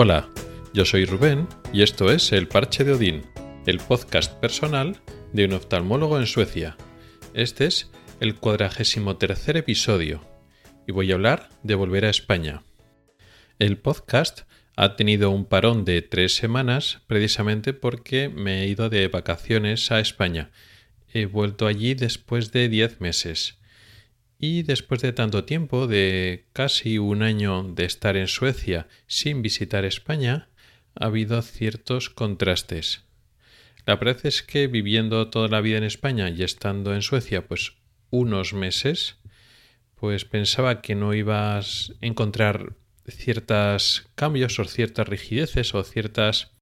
Hola, yo soy Rubén y esto es El Parche de Odín, el podcast personal de un oftalmólogo en Suecia. Este es el cuadragésimo tercer episodio y voy a hablar de volver a España. El podcast ha tenido un parón de tres semanas precisamente porque me he ido de vacaciones a España. He vuelto allí después de diez meses. Y después de tanto tiempo, de casi un año de estar en Suecia sin visitar España, ha habido ciertos contrastes. La verdad es que viviendo toda la vida en España y estando en Suecia, pues unos meses, pues pensaba que no ibas a encontrar ciertos cambios o ciertas rigideces o ciertas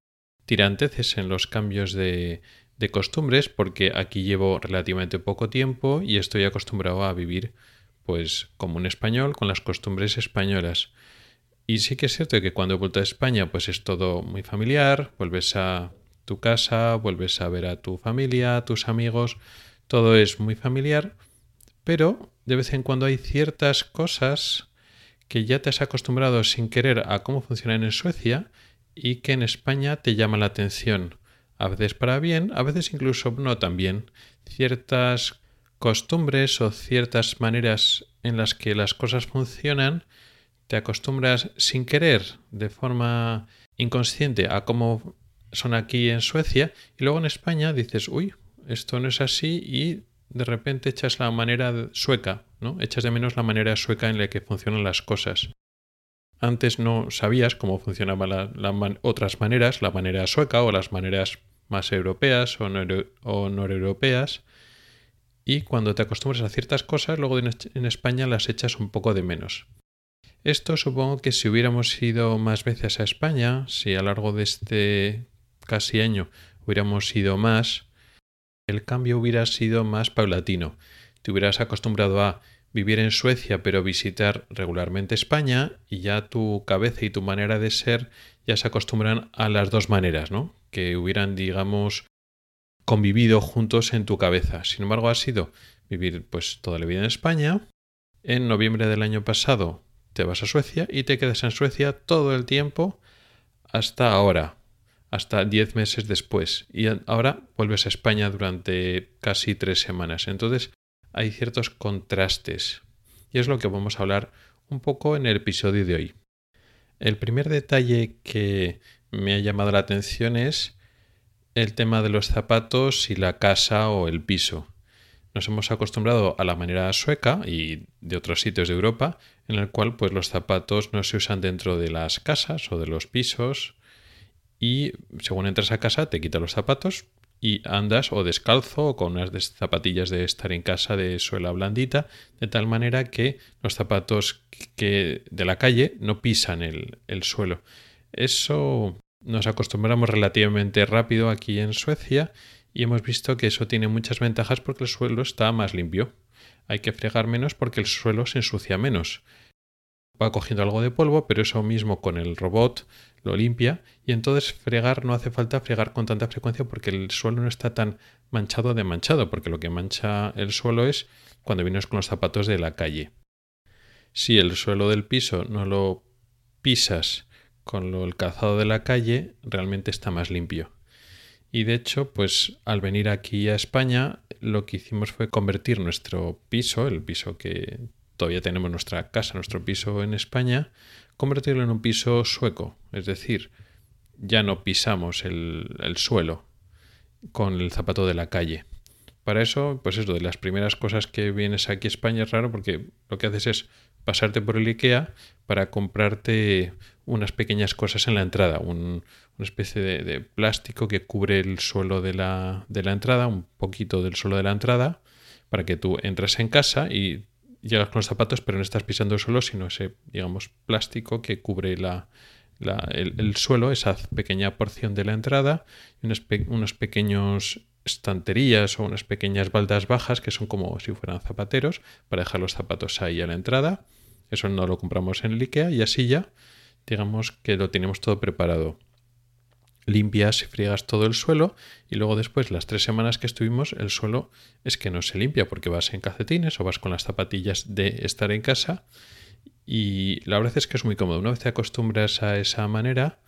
tiranteces en los cambios de, de costumbres porque aquí llevo relativamente poco tiempo y estoy acostumbrado a vivir pues como un español con las costumbres españolas. Y sí que es cierto que cuando he vuelto a España pues es todo muy familiar, vuelves a tu casa, vuelves a ver a tu familia, a tus amigos, todo es muy familiar, pero de vez en cuando hay ciertas cosas que ya te has acostumbrado sin querer a cómo funcionan en Suecia y que en España te llama la atención. A veces para bien, a veces incluso no tan bien. Ciertas costumbres o ciertas maneras en las que las cosas funcionan, te acostumbras sin querer, de forma inconsciente, a cómo son aquí en Suecia y luego en España dices, uy, esto no es así y de repente echas la manera sueca, ¿no? Echas de menos la manera sueca en la que funcionan las cosas. Antes no sabías cómo funcionaban otras maneras, la manera sueca o las maneras más europeas o, o noreuropeas, y cuando te acostumbras a ciertas cosas, luego en España las echas un poco de menos. Esto supongo que si hubiéramos ido más veces a España, si a lo largo de este casi año hubiéramos ido más, el cambio hubiera sido más paulatino. Te hubieras acostumbrado a vivir en Suecia pero visitar regularmente España y ya tu cabeza y tu manera de ser ya se acostumbran a las dos maneras, ¿no? Que hubieran, digamos, convivido juntos en tu cabeza. Sin embargo, ha sido vivir pues toda la vida en España. En noviembre del año pasado te vas a Suecia y te quedas en Suecia todo el tiempo hasta ahora, hasta 10 meses después. Y ahora vuelves a España durante casi tres semanas. Entonces hay ciertos contrastes. Y es lo que vamos a hablar un poco en el episodio de hoy. El primer detalle que me ha llamado la atención es el tema de los zapatos y la casa o el piso. Nos hemos acostumbrado a la manera sueca y de otros sitios de Europa, en el cual pues los zapatos no se usan dentro de las casas o de los pisos y según entras a casa te quitas los zapatos y andas o descalzo o con unas zapatillas de estar en casa de suela blandita, de tal manera que los zapatos que de la calle no pisan el, el suelo. Eso nos acostumbramos relativamente rápido aquí en Suecia y hemos visto que eso tiene muchas ventajas porque el suelo está más limpio. Hay que fregar menos porque el suelo se ensucia menos va cogiendo algo de polvo, pero eso mismo con el robot lo limpia y entonces fregar no hace falta fregar con tanta frecuencia porque el suelo no está tan manchado de manchado, porque lo que mancha el suelo es cuando vienes con los zapatos de la calle. Si el suelo del piso no lo pisas con lo, el calzado de la calle, realmente está más limpio. Y de hecho, pues al venir aquí a España, lo que hicimos fue convertir nuestro piso, el piso que todavía tenemos nuestra casa, nuestro piso en España, convertirlo en un piso sueco. Es decir, ya no pisamos el, suelo con el zapato de la calle. Para eso, pues eso, de las primeras cosas que vienes aquí a España es raro porque lo que haces es pasarte por el IKEA para comprarte unas pequeñas cosas en la entrada, una especie de, de, plástico que cubre el suelo de la, de la entrada, un poquito del suelo de la entrada, para que tú entres en casa y llegas con los zapatos, pero no estás pisando el suelo, sino ese, digamos, plástico que cubre la, el, suelo, esa pequeña porción de la entrada, y unos, pequeños estanterías o unas pequeñas baldas bajas que son como si fueran zapateros para dejar los zapatos ahí a la entrada. Eso no lo compramos en el IKEA y así ya, digamos que lo tenemos todo preparado limpias y friegas todo el suelo y luego después las tres semanas que estuvimos el suelo es que no se limpia porque vas en calcetines o vas con las zapatillas de estar en casa y la verdad es que es muy cómodo. Una vez te acostumbras a esa manera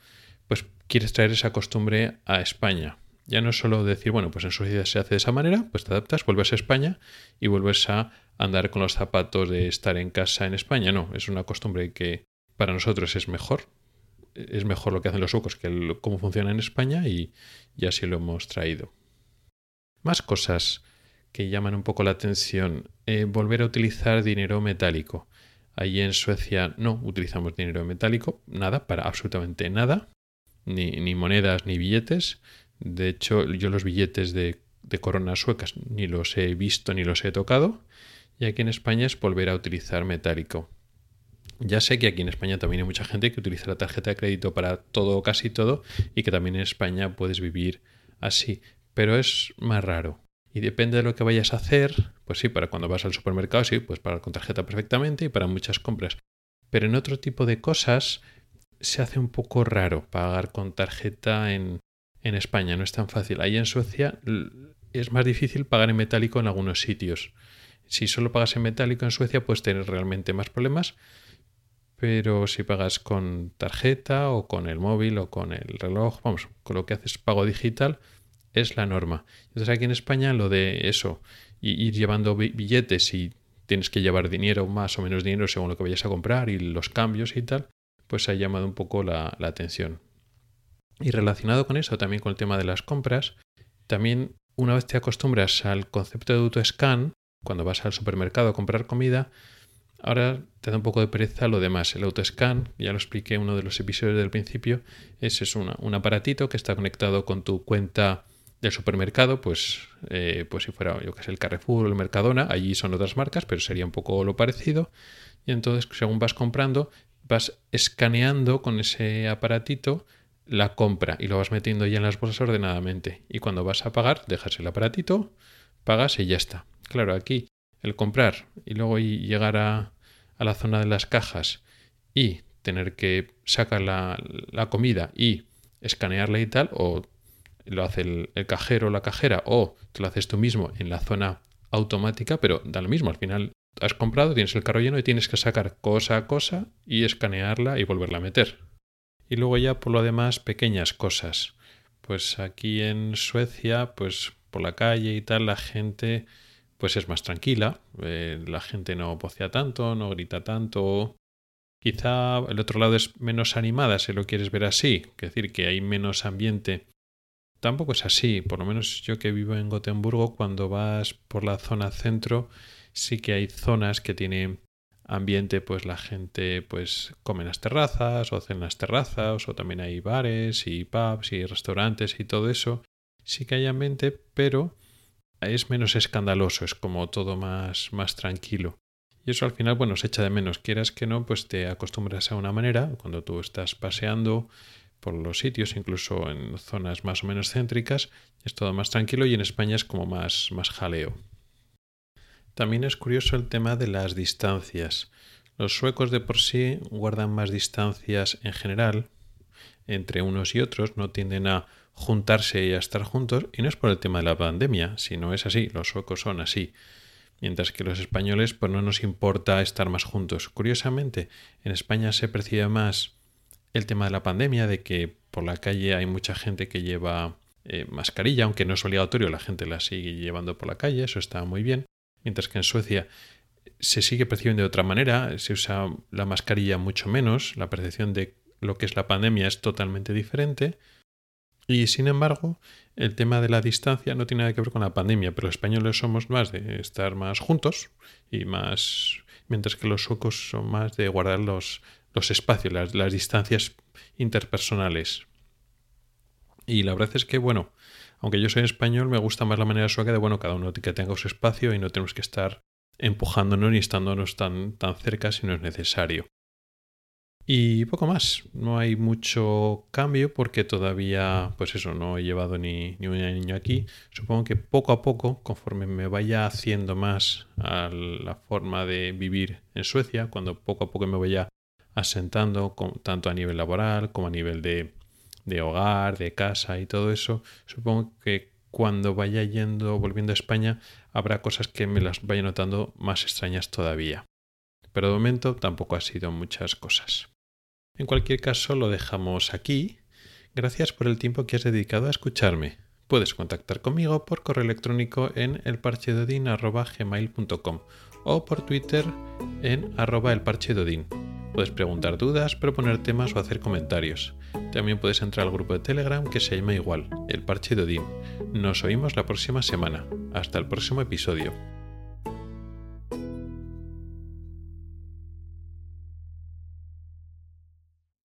quieres traer esa costumbre a España. Ya no es solo decir, bueno, pues en Suecia se hace de esa manera, pues te adaptas, vuelves a España y vuelves a andar con los zapatos de estar en casa en España. No, es una costumbre que para nosotros es mejor. Es mejor lo que hacen los suecos que cómo funciona en España y, y así lo hemos traído. Más cosas que llaman un poco la atención. Eh, volver a utilizar dinero metálico. Allí en Suecia no utilizamos dinero metálico, nada, para absolutamente nada, ni, ni monedas ni billetes. De hecho, yo los billetes de, de coronas suecas ni los he visto ni los he tocado. Y aquí en España es volver a utilizar metálico. Ya sé que aquí en España también hay mucha gente que utiliza la tarjeta de crédito para todo o casi todo y que también en España puedes vivir así, pero es más raro. Y depende de lo que vayas a hacer, pues sí, para cuando vas al supermercado, sí, pues pagar con tarjeta perfectamente y para muchas compras. Pero en otro tipo de cosas se hace un poco raro pagar con tarjeta en, en España, no es tan fácil. Ahí en Suecia es más difícil pagar en metálico en algunos sitios. Si solo pagas en metálico en Suecia puedes tener realmente más problemas, pero si pagas con tarjeta o con el móvil o con el reloj, vamos, con lo que haces pago digital, es la norma. Entonces aquí en España lo de eso, ir llevando billetes y tienes que llevar dinero, más o menos dinero según lo que vayas a comprar y los cambios y tal, pues ha llamado un poco la, atención. Y relacionado con eso, también con el tema de las compras, también una vez te acostumbras al concepto de autoscan, cuando vas al supermercado a comprar comida, ahora te da un poco de pereza lo demás. El autoscan, ya lo expliqué en uno de los episodios del principio, es, es un aparatito que está conectado con tu cuenta del supermercado, pues, eh, pues si fuera, yo que sé, el Carrefour o el Mercadona, allí son otras marcas, pero sería un poco lo parecido. Y entonces, según vas comprando, vas escaneando con ese aparatito la compra y lo vas metiendo ya en las bolsas ordenadamente. Y cuando vas a pagar, dejas el aparatito, pagas y ya está. Claro, aquí el comprar y luego llegar a, a la zona de las cajas y tener que sacar la, la comida y escanearla y tal, o lo hace el, cajero o la cajera o te lo haces tú mismo en la zona automática, pero da lo mismo. Al final has comprado, tienes el carro lleno y tienes que sacar cosa a cosa y escanearla y volverla a meter. Y luego ya por lo demás pequeñas cosas. Pues aquí en Suecia, pues por la calle y tal, la gente pues es más tranquila, eh, la gente no vocea tanto, no grita tanto. Quizá el otro lado es menos animada si lo quieres ver así, es decir, que hay menos ambiente Tampoco es así, por lo menos yo que vivo en Gotemburgo, cuando vas por la zona centro, sí que hay zonas que tienen ambiente, pues la gente pues come en las terrazas o hace en las terrazas, o también hay bares y pubs y restaurantes y todo eso. Sí que hay ambiente, pero es menos escandaloso, es como todo más, más tranquilo. Y eso al final, bueno, se echa de menos. Quieras que no, pues te acostumbras a una manera. Cuando tú estás paseando, por los sitios, incluso en zonas más o menos céntricas, es todo más tranquilo y en España es como más, más jaleo. También es curioso el tema de las distancias. Los suecos de por sí guardan más distancias en general entre unos y otros, no tienden a juntarse y a estar juntos, y no es por el tema de la pandemia, sino es así, los suecos son así. Mientras que los españoles, pues no nos importa estar más juntos. Curiosamente, en España se percibe más el tema de la pandemia, de que por la calle hay mucha gente que lleva eh, mascarilla, aunque no es obligatorio, la gente la sigue llevando por la calle, eso está muy bien. Mientras que en Suecia se sigue percibiendo de otra manera, se usa la mascarilla mucho menos, la percepción de lo que es la pandemia es totalmente diferente. Y sin embargo, el tema de la distancia no tiene nada que ver con la pandemia, pero los españoles somos más de estar más juntos y más, mientras que los suecos son más de guardar los, los espacios, las, las distancias interpersonales. Y la verdad es que, bueno, aunque yo soy español, me gusta más la manera sueca de, bueno, cada uno que tenga su espacio y no tenemos que estar empujándonos ni estándonos tan, tan cerca si no es necesario. Y poco más, no hay mucho cambio porque todavía, pues eso, no he llevado ni, ni un niño aquí. Supongo que poco a poco, conforme me vaya haciendo más a la forma de vivir en Suecia, cuando poco a poco me vaya asentando tanto a nivel laboral como a nivel de, de hogar, de casa y todo eso, supongo que cuando vaya yendo, volviendo a España, habrá cosas que me las vaya notando más extrañas todavía. Pero de momento tampoco ha sido muchas cosas. En cualquier caso, lo dejamos aquí. Gracias por el tiempo que has dedicado a escucharme. Puedes contactar conmigo por correo electrónico en elparchedodin.gmail.com o por Twitter en arroba elparchedodin. Puedes preguntar dudas, proponer temas o hacer comentarios. También puedes entrar al grupo de Telegram que se llama igual, El Parche de Odín. Nos oímos la próxima semana. Hasta el próximo episodio.